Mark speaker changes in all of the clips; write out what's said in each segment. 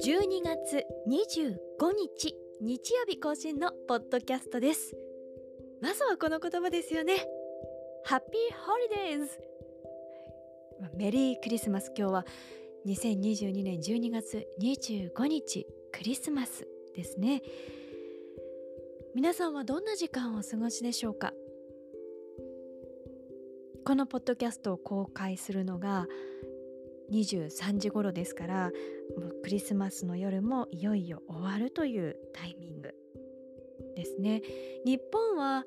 Speaker 1: 12月25日日曜日更新のポッドキャストです。まずはこの言葉ですよね。ハッピーホリデーズメリークリスマス。今日は2022年12月25日クリスマスですね。皆さんはどんな時間をお過ごしでしょうか？このポッドキャストを公開するのが23時頃ですからもうクリスマスの夜もいよいよ終わるというタイミングですね。日本は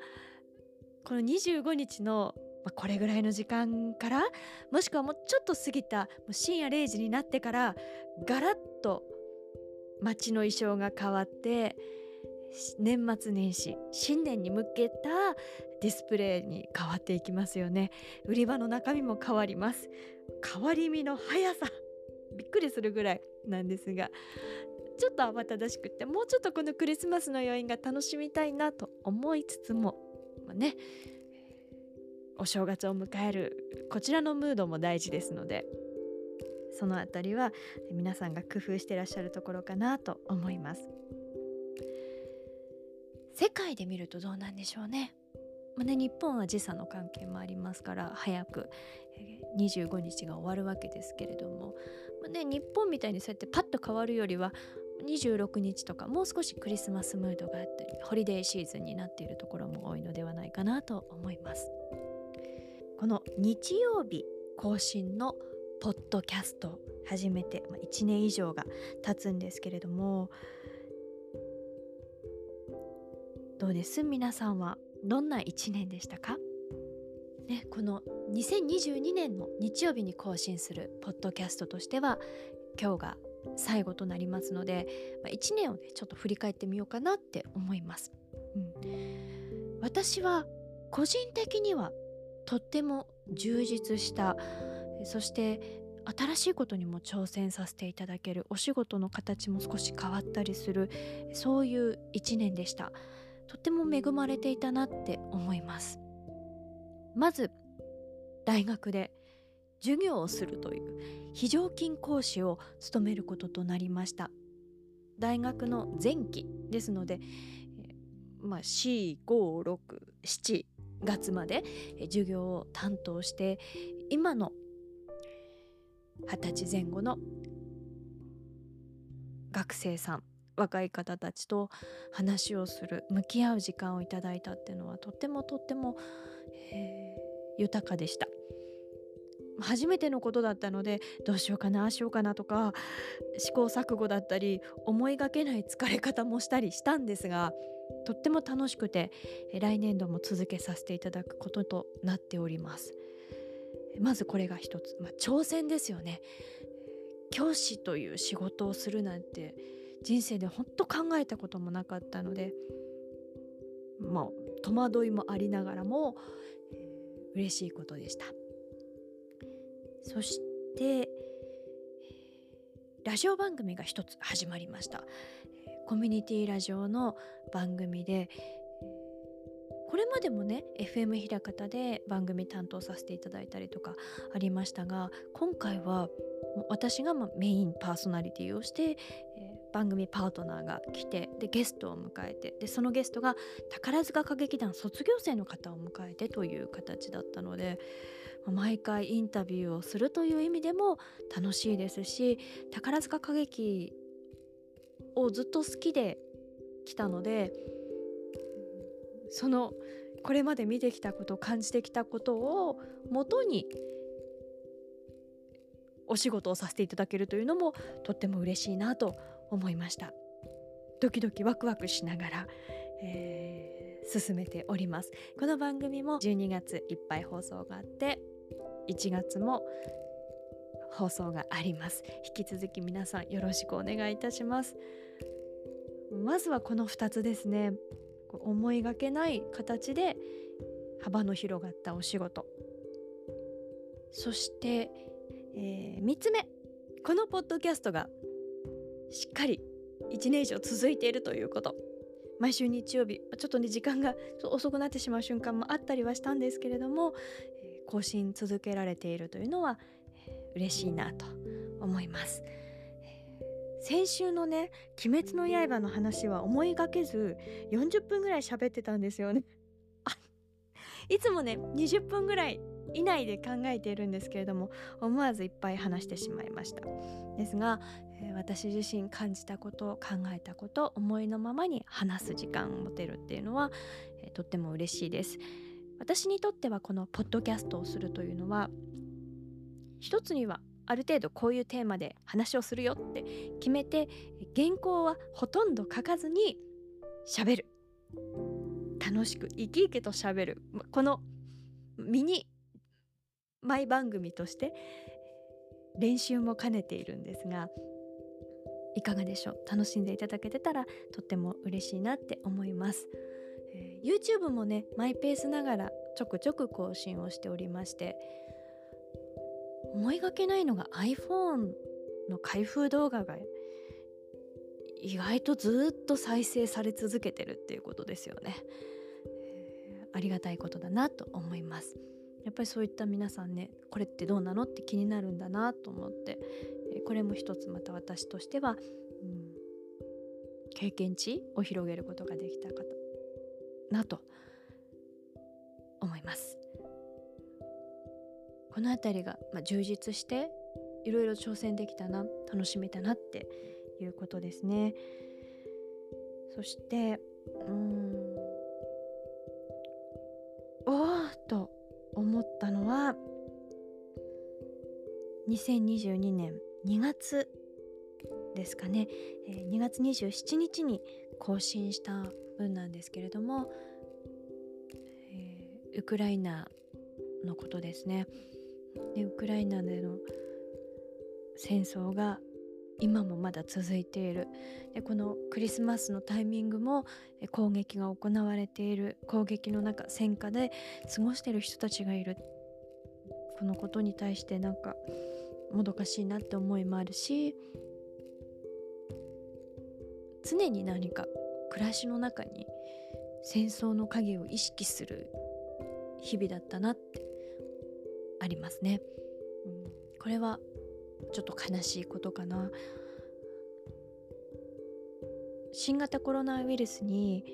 Speaker 1: この25日のこれぐらいの時間からもしくはもうちょっと過ぎた深夜0時になってからガラッと街の衣装が変わって年末年始新年に向けたディスプレイに変わっていきますよね。売り場の中身も変わります。変わり身の速さ。びっくりするぐらいなんですがちょっと慌ただしくってもうちょっとこのクリスマスの余韻が楽しみたいなと思いつつも、まあ、ねお正月を迎えるこちらのムードも大事ですのでそのあたりは皆さんが工夫してらっしゃるところかなと思います。世界で見るとどうなんでしょうね。まあね、日本は時差の関係もありますから早く25日が終わるわけですけれども、まあね、日本みたいにそうやってパッと変わるよりは26日とかもう少しクリスマスムードがあったりホリデーシーズンになっているところも多いのではないかなと思います。この日曜日更新のポッドキャスト始めて、1年以上が経つんですけれどもどうです？皆さんはどんな1年でしたか？ね、この2022年の日曜日に更新するポッドキャストとしては今日が最後となりますので、まあ、1年をねちょっと振り返ってみようかなって思います。うん、私は個人的にはとっても充実したそして新しいことにも挑戦させていただけるお仕事の形も少し変わったりするそういう1年でした。とても恵まれていたなって思います。まず大学で授業をするという非常勤講師を務めることとなりました。大学の前期ですので、まあ、4567月まで授業を担当して今の二十歳前後の学生さん若い方たちと話をする向き合う時間をいただいたっていうのはとってもとっても、えー、豊かでした。初めてのことだったのでどうしようかなああしようかなとか試行錯誤だったり思いがけない疲れ方もしたりしたんですがとっても楽しくて来年度も続けさせていただくこととなっております。まずこれが一つ、まあ、挑戦ですよね。教師という仕事をするなんて人生で本当考えたこともなかったのでまあ戸惑いもありながらも、えー、嬉しいことでした。そしてラジオ番組が一つ始まりました。コミュニティラジオの番組でこれまでもね FM ひらかたで番組担当させていただいたりとかありましたが今回は私がメインパーソナリティをして、えー、番組パートナーが来てでゲストを迎えてでそのゲストが宝塚歌劇団卒業生の方を迎えてという形だったので毎回インタビューをするという意味でも楽しいですし宝塚歌劇をずっと好きで来たのでそのこれまで見てきたこと感じてきたことをもとにお仕事をさせていただけるというのもとっても嬉しいなと思いました。ドキドキワクワクしながら、えー、進めております。この番組も12月いっぱい放送があって1月も放送があります。引き続き皆さんよろしくお願いいたします。まずはこの2つですね。思いがけない形で幅の広がったお仕事。そしてえー、3つ目。このポッドキャストがしっかり1年以上続いているということ。毎週日曜日ちょっとね時間が遅くなってしまう瞬間もあったりはしたんですけれども、え、更新続けられているというのは、え、嬉しいなと思います、先週のね「鬼滅の刃」の話は思いがけず40分ぐらい喋ってたんですよね。いつもね20分ぐらい以内で考えているんですけれども思わずいっぱい話してしまいました。ですが、私自身感じたこと考えたこと思いのままに話す時間を持てるっていうのは、とっても嬉しいです。私にとってはこのポッドキャストをするというのは一つにはある程度こういうテーマで話をするよって決めて原稿はほとんど書かずに喋る。楽しく生き生きと喋る。このミニマイ番組として練習も兼ねているんですがいかがでしょう？楽しんでいただけてたらとっても嬉しいなって思います、えー、YouTube もねマイペースながらちょくちょく更新をしておりまして思いがけないのが iPhone の開封動画が意外とずっと再生され続けてるっていうことですよね、えー、ありがたいことだなと思います。やっぱりそういった皆さんねこれってどうなのって気になるんだなと思って、これも一つまた私としては、うん、経験値を広げることができたかなと思います。この辺りが、まあ、充実していろいろ挑戦できたな楽しめたなっていうことですね。そしてうんおーと思ったのは2022年。2月ですかね、え、2月27日に更新した分なんですけれども、え、ウクライナのことですね。でウクライナでの戦争が今もまだ続いている。でこのクリスマスのタイミングも攻撃が行われている。攻撃の中戦火で過ごしてる人たちがいる。このことに対してなんかもどかしいなって思いもあるし常に何か暮らしの中に戦争の影を意識する日々だったなってありますね、うん、これはちょっと悲しいことかな。新型コロナウイルスに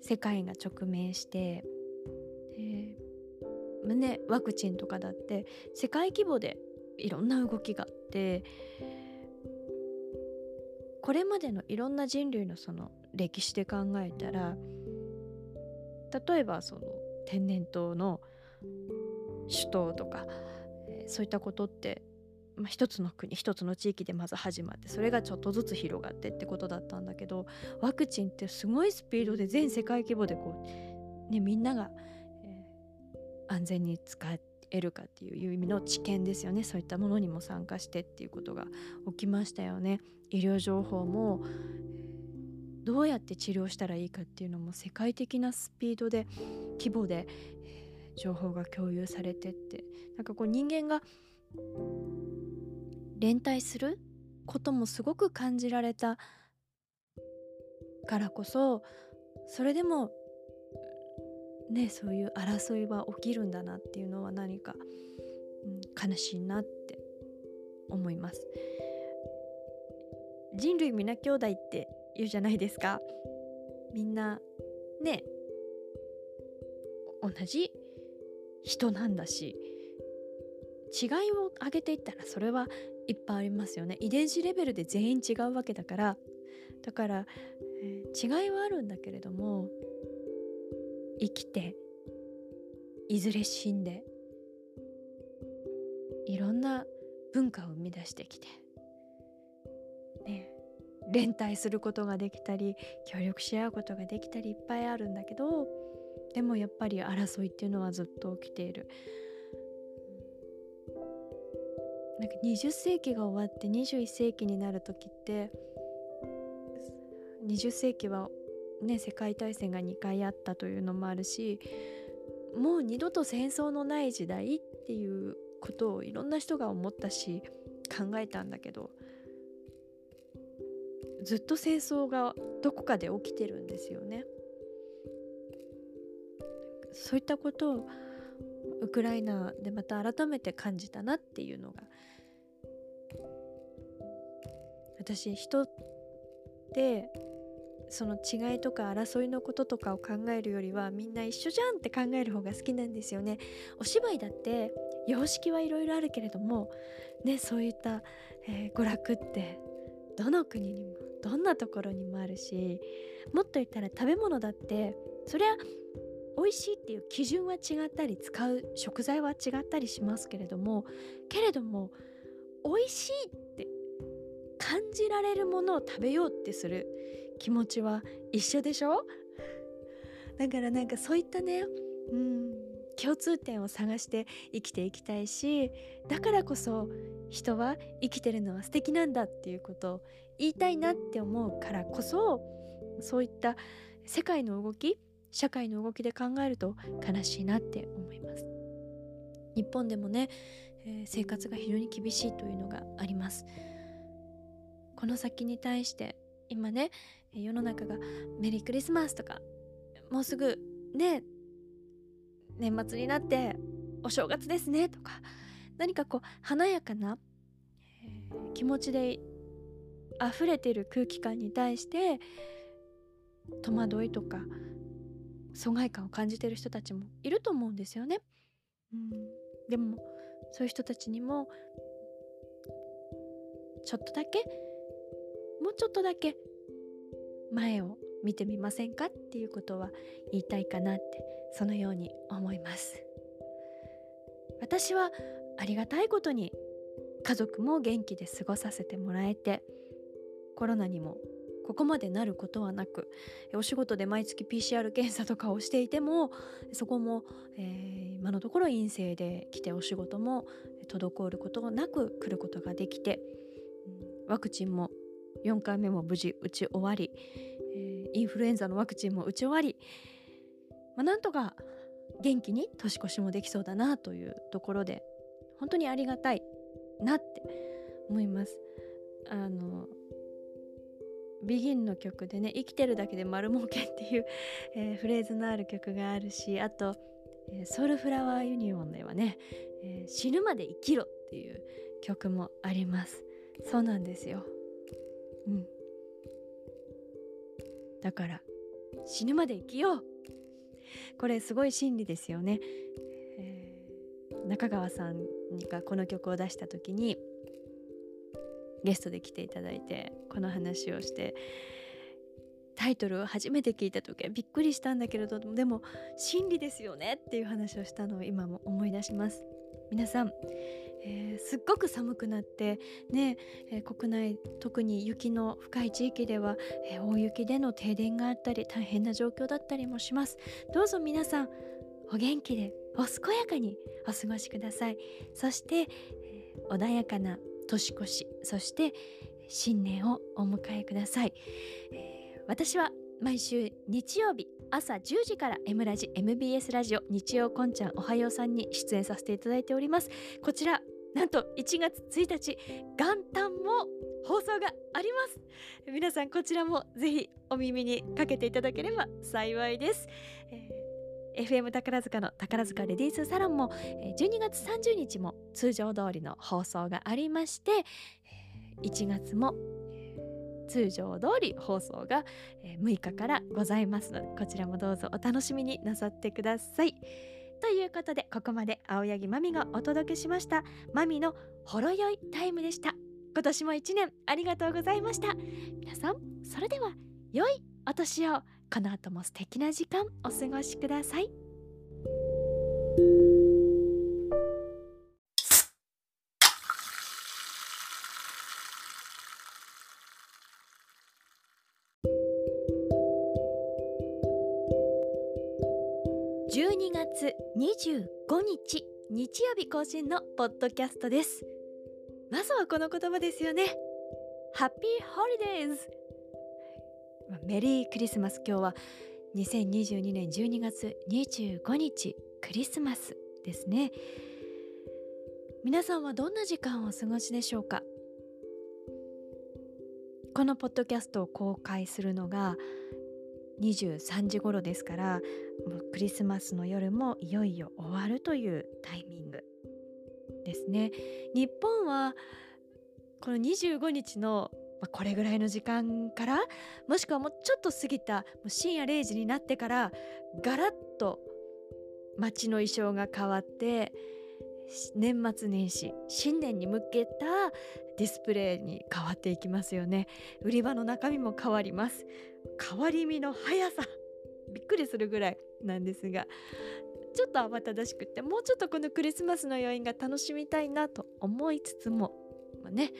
Speaker 1: 世界が直面してで、ね、ワクチンとかだって世界規模でいろんな動きがあってこれまでのいろんな人類のその歴史で考えたら例えばその天然痘の首都とか、そういったことってまあ、一つの国一つの地域でまず始まってそれがちょっとずつ広がってってことだったんだけどワクチンってすごいスピードで全世界規模でこう、ね、みんなが、え、安全に使え得るかっていう意味の知見ですよねそういったものにも参加してっていうことが起きましたよね。医療情報もどうやって治療したらいいかっていうのも世界的なスピードで規模で情報が共有されてってなんかこう人間が連帯することもすごく感じられたからこそそれでもねそういう争いは起きるんだなっていうのは何か、うん、悲しいなって思います。人類皆兄弟って言うじゃないですか。みんなね同じ人なんだし違いを挙げていったらそれはいっぱいありますよね。遺伝子レベルで全員違うわけだから。だから、えー、違いはあるんだけれども生きていずれ死んでいろんな文化を生み出してきて、ね、連帯することができたり協力し合うことができたりいっぱいあるんだけどでもやっぱり争いっていうのはずっと起きている。なんか20世紀が終わって21世紀になる時って20世紀はね世界大戦が2回あったというのもあるしもう二度と戦争のない時代っていうことをいろんな人が思ったし考えたんだけどずっと戦争がどこかで起きてるんですよね。そういったことをウクライナでまた改めて感じたなっていうのが私人ってその違いとか争いのこととかを考えるよりはみんな一緒じゃんって考える方が好きなんですよね。お芝居だって様式はいろいろあるけれどもねそういった、えー、娯楽ってどの国にもどんなところにもあるしもっと言ったら食べ物だってそりゃ美味しいっていう基準は違ったり使う食材は違ったりしますけれどもけれども美味しいって感じられるものを食べようってする気持ちは一緒でしょ？だからなんかそういったねうん共通点を探して生きていきたいしだからこそ人は生きてるのは素敵なんだっていうことを言いたいなって思うからこそそういった世界の動き社会の動きで考えると悲しいなって思います。日本でもね、えー、生活が非常に厳しいというのがあります。この先に対して今ね世の中がメリークリスマスとかもうすぐね年末になってお正月ですねとか何かこう華やかな、え、気持ちで溢れてる空気感に対して戸惑いとか疎外感を感じてる人たちもいると思うんですよね。うん、でもそういう人たちにもちょっとだけもうちょっとだけ前を見てみませんかっていうことは言いたいかなってそのように思います。私はありがたいことに家族も元気で過ごさせてもらえてコロナにもここまでなることはなくお仕事で毎月 PCR 検査とかをしていてもそこも、えー、今のところ陰性で来てお仕事も滞ることなく来ることができてワクチンも4回目も無事打ち終わり、えー、インフルエンザのワクチンも打ち終わり、まあ、なんとか元気に年越しもできそうだなというところで本当にありがたいなって思います。あのビギンの曲でね「生きてるだけで丸儲け」っていう、えー、フレーズのある曲があるしあと、えー、ソウルフラワーユニオンではね、えー、死ぬまで生きろっていう曲もありますそうなんですようん。だから死ぬまで生きよう。これすごい真理ですよね、えー、中川さんがこの曲を出した時にゲストで来ていただいてこの話をしてタイトルを初めて聞いた時はびっくりしたんだけれどでも真理ですよねっていう話をしたのを今も思い出します。皆さんえー、すっごく寒くなってね、えー、国内特に雪の深い地域では、えー、大雪での停電があったり大変な状況だったりもします。どうぞ皆さんお元気でお健やかにお過ごしください。そして、え穏やかな年越しそして新年をお迎えください、え私は毎週日曜日朝10時から M ラジ MBS ラジオ日曜こんちゃんおはようさんに出演させていただいております。こちらなんと1月1日元旦も放送があります。皆さんこちらもぜひお耳にかけていただければ幸いです、えー、FM 宝塚の宝塚レディースサロンも12月30日も通常通りの放送がありまして1月も通常通り放送が6日からございますのでこちらもどうぞお楽しみになさってください。ということでここまで青柳まみがお届けしました。まみのほろ酔いタイムでした。今年も1年ありがとうございました。皆さんそれでは良いお年を。この後も素敵な時間お過ごしください。12月25日日曜日更新のポッドキャストです。まずはこの言葉ですよね。ハッピーホリデーズメリークリスマス。今日は2022年12月25日クリスマスですね。皆さんはどんな時間をお過ごしでしょうか？このポッドキャストを公開するのが23時頃ですからもうクリスマスの夜もいよいよ終わるというタイミングですね。日本はこの25日の、これぐらいの時間からもしくはもうちょっと過ぎた深夜0時になってからガラッと街の衣装が変わって年末年始新年に向けたディスプレイに変わっていきますよね。売り場の中身も変わります。変わり身の速さ。びっくりするぐらいなんですがちょっと慌ただしくってもうちょっとこのクリスマスの余韻が楽しみたいなと思いつつも、まあ、ね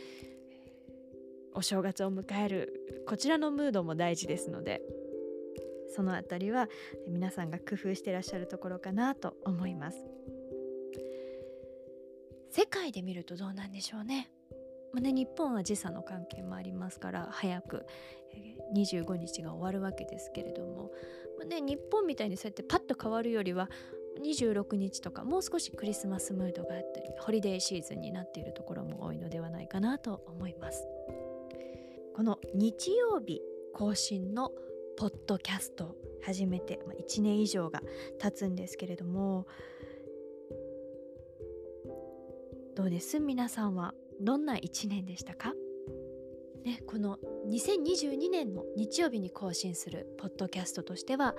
Speaker 1: お正月を迎えるこちらのムードも大事ですのでそのあたりは皆さんが工夫してらっしゃるところかなと思います。世界で見るとどうなんでしょうね。まあね、日本は時差の関係もありますから早く25日が終わるわけですけれども、まあね、日本みたいにそうやってパッと変わるよりは26日とかもう少しクリスマスムードがあったりホリデーシーズンになっているところも多いのではないかなと思います。この日曜日更新のポッドキャスト始めて1年以上が経つんですけれどもどうです？皆さんはどんな1年でしたか？ね、この2022年の日曜日に更新するポッドキャストとしては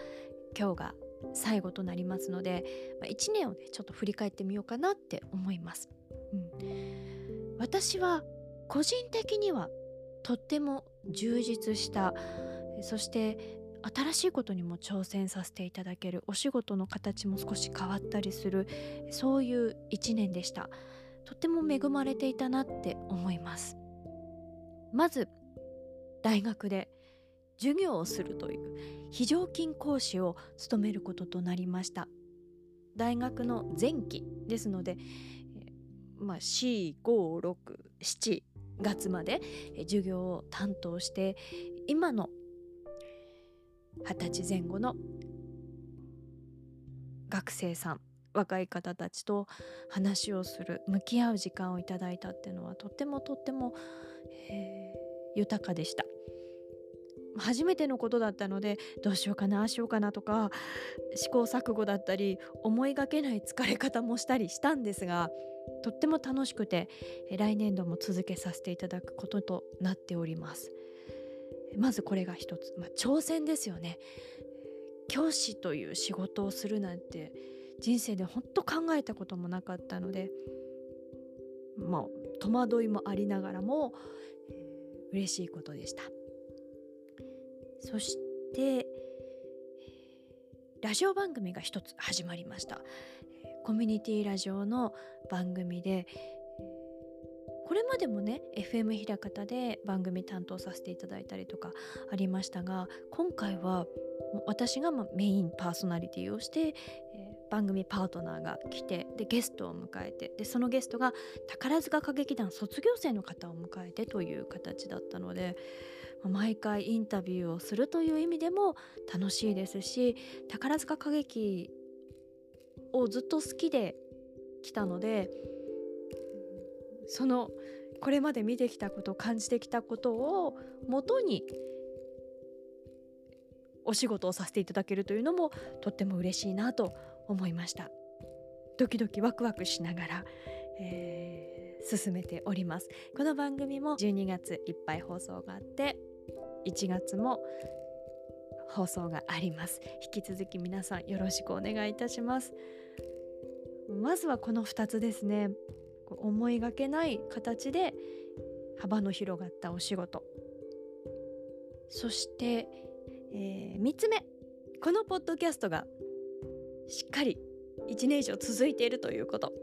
Speaker 1: 今日が最後となりますので、まあ、1年をねちょっと振り返ってみようかなって思います、うん、私は個人的にはとっても充実したそして新しいことにも挑戦させていただけるお仕事の形も少し変わったりするそういう1年でした。とても恵まれていたなって思います。まず大学で授業をするという非常勤講師を務めることとなりました。大学の前期ですので、まあ、4567月まで授業を担当して今の二十歳前後の学生さん若い方たちと話をする向き合う時間をいただいたっていうのはとってもとっても、えー、豊かでした。初めてのことだったのでどうしようかなああしようかなとか試行錯誤だったり思いがけない疲れ方もしたりしたんですがとっても楽しくて来年度も続けさせていただくこととなっております。まずこれが一つ、まあ、挑戦ですよね。教師という仕事をするなんて人生でほんと考えたこともなかったのでまあ戸惑いもありながらも、えー、嬉しいことでした。そしてラジオ番組が一つ始まりました。コミュニティラジオの番組でこれまでもね FM ひらかたで番組担当させていただいたりとかありましたが今回は私がメインパーソナリティをして、番組パートナーが来てでゲストを迎えてでそのゲストが宝塚歌劇団卒業生の方を迎えてという形だったので毎回インタビューをするという意味でも楽しいですし宝塚歌劇をずっと好きで来たのでそのこれまで見てきたこと感じてきたことをもとにお仕事をさせていただけるというのもとっても嬉しいなと思いました。ドキドキワクワクしながら、えー、進めております。この番組も12月いっぱい放送があって1月も放送があります。引き続き皆さんよろしくお願いいたします。まずはこの2つですね。思いがけない形で幅の広がったお仕事。そして、えー、3つ目。このポッドキャストがしっかり1年以上続いているということ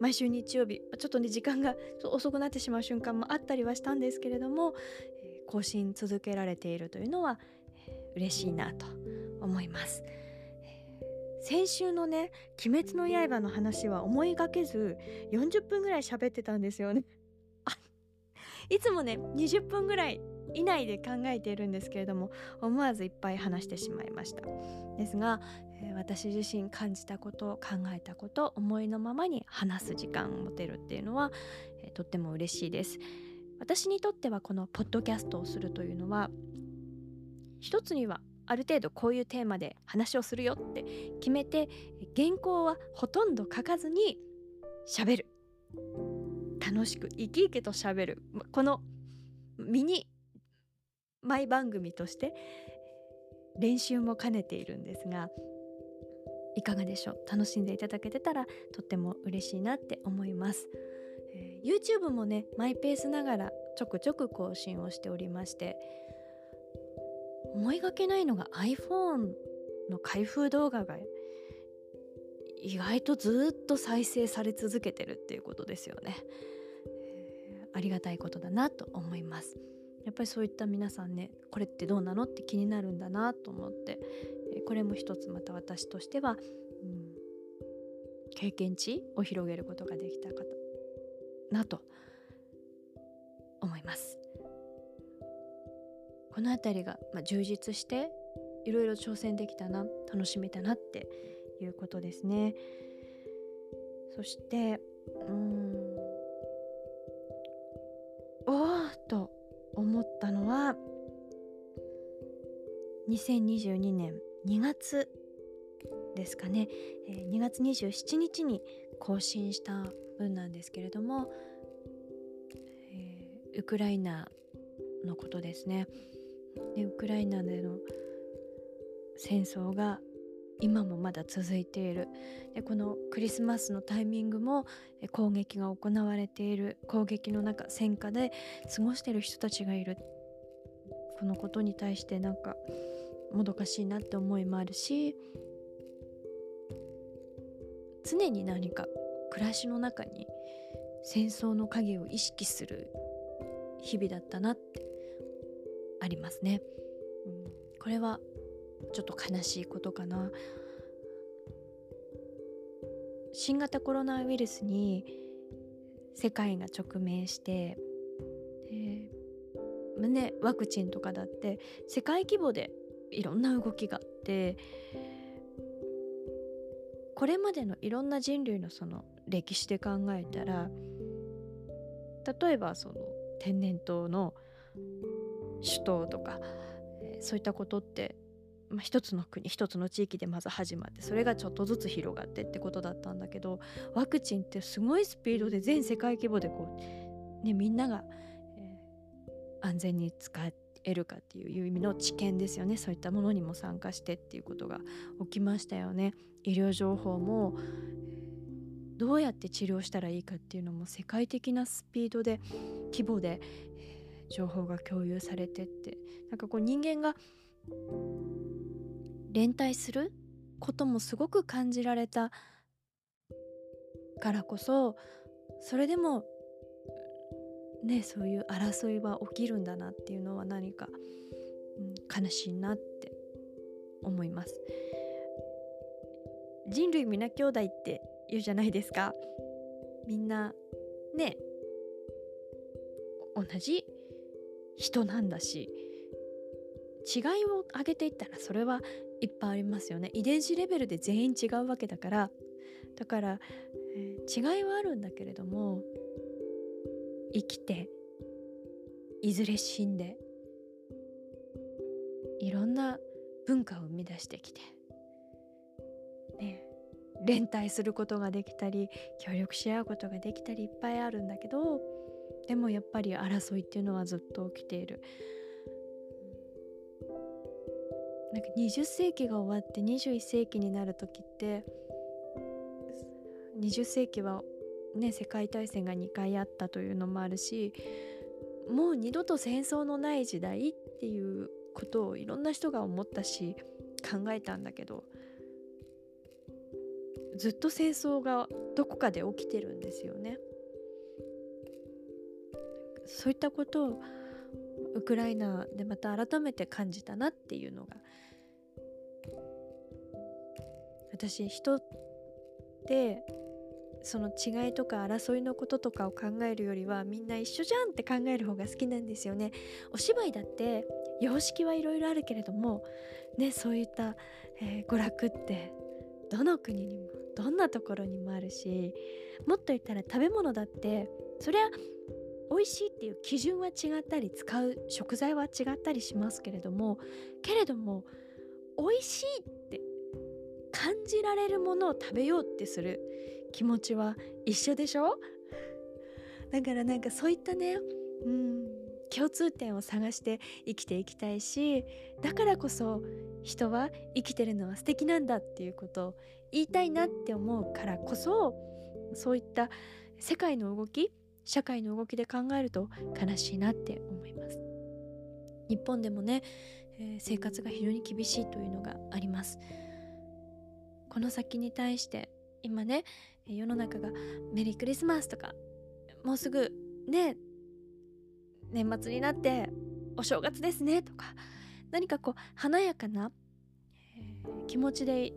Speaker 1: 毎週日曜日ちょっとね時間が遅くなってしまう瞬間もあったりはしたんですけれども、更新続けられているというのは、えー、嬉しいなと思います。先週のね「鬼滅の刃」の話は思いがけず40分ぐらい喋ってたんですよね。いつもね20分ぐらい以内で考えているんですけれども思わずいっぱい話してしまいましたですが、私自身感じたこと考えたこと思いのままに話す時間を持てるっていうのは、とっても嬉しいです。私にとってはこのポッドキャストをするというのは一つにはある程度こういうテーマで話をするよって決めて原稿はほとんど書かずに喋る。楽しく生き生きと喋る。このミニマイ番組として練習も兼ねているんですがいかがでしょう？楽しんでいただけてたらとっても嬉しいなって思います、えー、YouTube もねマイペースながらちょくちょく更新をしておりまして思いがけないのが iPhone の開封動画が意外とずっと再生され続けてるっていうことですよね、えー、ありがたいことだなと思います。やっぱりそういった皆さんねこれってどうなのって気になるんだなと思ってこれも一つまた私としては、うん、経験値を広げることができたかなと思います。この辺りが、まあ、充実していろいろ挑戦できたな楽しめたなっていうことですね。そしてうんおおと思ったのは2022年。2月ですかね、え、2月27日に更新した分なんですけれども、えー、ウクライナのことですね。でウクライナでの戦争が今もまだ続いている。でこのクリスマスのタイミングも攻撃が行われている。攻撃の中戦火で過ごしてる人たちがいる。このことに対してなんかもどかしいなって思いもあるし常に何か暮らしの中に戦争の影を意識する日々だったなってありますね、うん、これはちょっと悲しいことかな。新型コロナウイルスに世界が直面してで、ね、ワクチンとかだって世界規模でいろんな動きがあってこれまでのいろんな人類のその歴史で考えたら例えばその天然痘の首都とか、え、そういったことって、まあ、一つの国一つの地域でまず始まってそれがちょっとずつ広がってってことだったんだけどワクチンってすごいスピードで全世界規模でこう、ね、みんなが、えー、安全に使って得るかっていう意味の知見ですよね。そういったものにも参加してっていうことが起きましたよね。医療情報もどうやって治療したらいいかっていうのも世界的なスピードで規模で情報が共有されてって。なんかこう人間が連帯することもすごく感じられたからこそそれでもねそういう争いは起きるんだなっていうのは何か、うん、悲しいなって思います。人類皆兄弟って言うじゃないですか。みんなね同じ人なんだし違いを挙げていったらそれはいっぱいありますよね。遺伝子レベルで全員違うわけだから。だから、えー、違いはあるんだけれども生きていずれ死んでいろんな文化を生み出してきて、ね、連帯することができたり協力し合うことができたりいっぱいあるんだけどでもやっぱり争いっていうのはずっと起きている。なんか20世紀が終わって21世紀になる時って20世紀はね、世界大戦が2回あったというのもあるしもう二度と戦争のない時代っていうことをいろんな人が思ったし考えたんだけどずっと戦争がどこかで起きてるんですよね。そういったことをウクライナでまた改めて感じたなっていうのが私人ってその違いとか争いのこととかを考えるよりはみんな一緒じゃんって考える方が好きなんですよね。お芝居だって様式はいろいろあるけれどもねそういった、えー、娯楽ってどの国にもどんなところにもあるしもっと言ったら食べ物だってそりゃ美味しいっていう基準は違ったり使う食材は違ったりしますけれどもけれども美味しいって感じられるものを食べようってする気持ちは一緒でしょ？だからなんかそういったねうん共通点を探して生きていきたいしだからこそ人は生きてるのは素敵なんだっていうことを言いたいなって思うからこそそういった世界の動き社会の動きで考えると悲しいなって思います。日本でもね、えー、生活が非常に厳しいというのがあります。この先に対して今ね世の中がメリークリスマスとかもうすぐね年末になってお正月ですねとか何かこう華やかな、え、気持ちで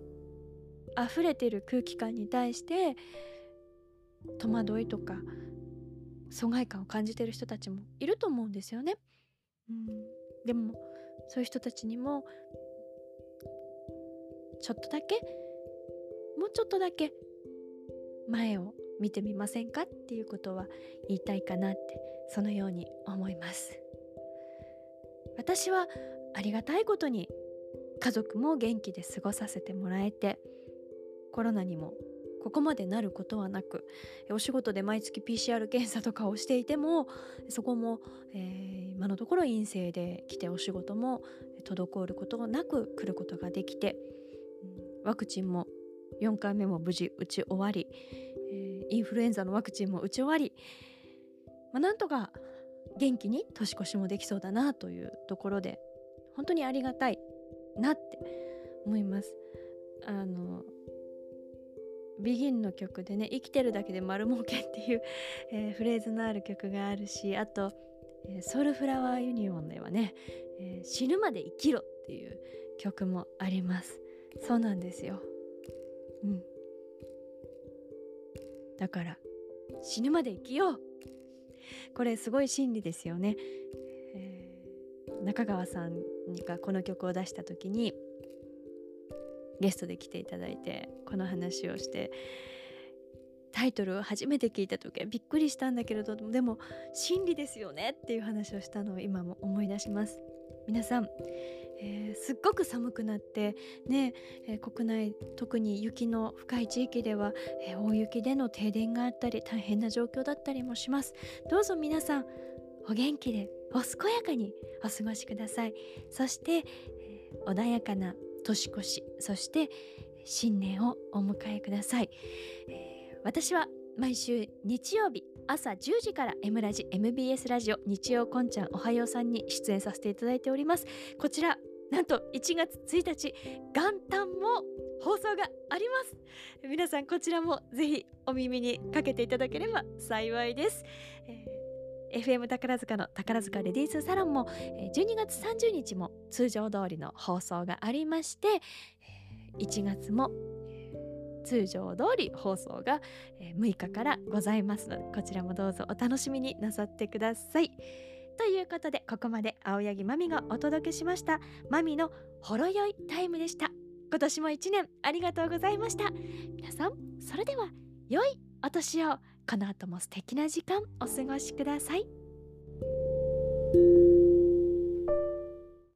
Speaker 1: 溢れてる空気感に対して戸惑いとか疎外感を感じてる人たちもいると思うんですよね。うん、でもそういう人たちにもちょっとだけもうちょっとだけ前を見てみませんかっていうことは言いたいかなってそのように思います。私はありがたいことに家族も元気で過ごさせてもらえてコロナにもここまでなることはなくお仕事で毎月 PCR 検査とかをしていてもそこも、えー、今のところ陰性で来てお仕事も滞ることなく来ることができてワクチンも4回目も無事打ち終わり、えー、インフルエンザのワクチンも打ち終わり、まあ、なんとか元気に年越しもできそうだなというところで本当にありがたいなって思います。あのビギンの曲でね「生きてるだけで丸儲け」っていう、えー、フレーズのある曲があるしあと、えー、ソウルフラワーユニオンではね、えー、死ぬまで生きろ」っていう曲もありますそうなんですようん。だから死ぬまで生きよう。これすごい真理ですよね、えー、中川さんがこの曲を出した時にゲストで来ていただいてこの話をしてタイトルを初めて聞いた時はびっくりしたんだけれどでも真理ですよねっていう話をしたのを今も思い出します。皆さんえー、すっごく寒くなってね、えー、国内特に雪の深い地域では、えー、大雪での停電があったり大変な状況だったりもします。どうぞ皆さんお元気でお健やかにお過ごしください。そして、え穏やかな年越しそして新年をお迎えください、え私は毎週日曜日朝10時から M ラジ MBS ラジオ日曜こんちゃんおはようさんに出演させていただいております。こちらなんと1月1日元旦も放送があります皆さんこちらもぜひお耳にかけていただければ幸いです、えー、FM 宝塚の宝塚レディースサロンも12月30日も通常通りの放送がありまして1月も通常通り放送が6日からございますのでこちらもどうぞお楽しみになさってください。ということでここまで青柳まみがお届けしました。まみのほろ酔いタイムでした。今年も1年ありがとうございました。皆さんそれでは良いお年を。この後も素敵な時間お過ごしください。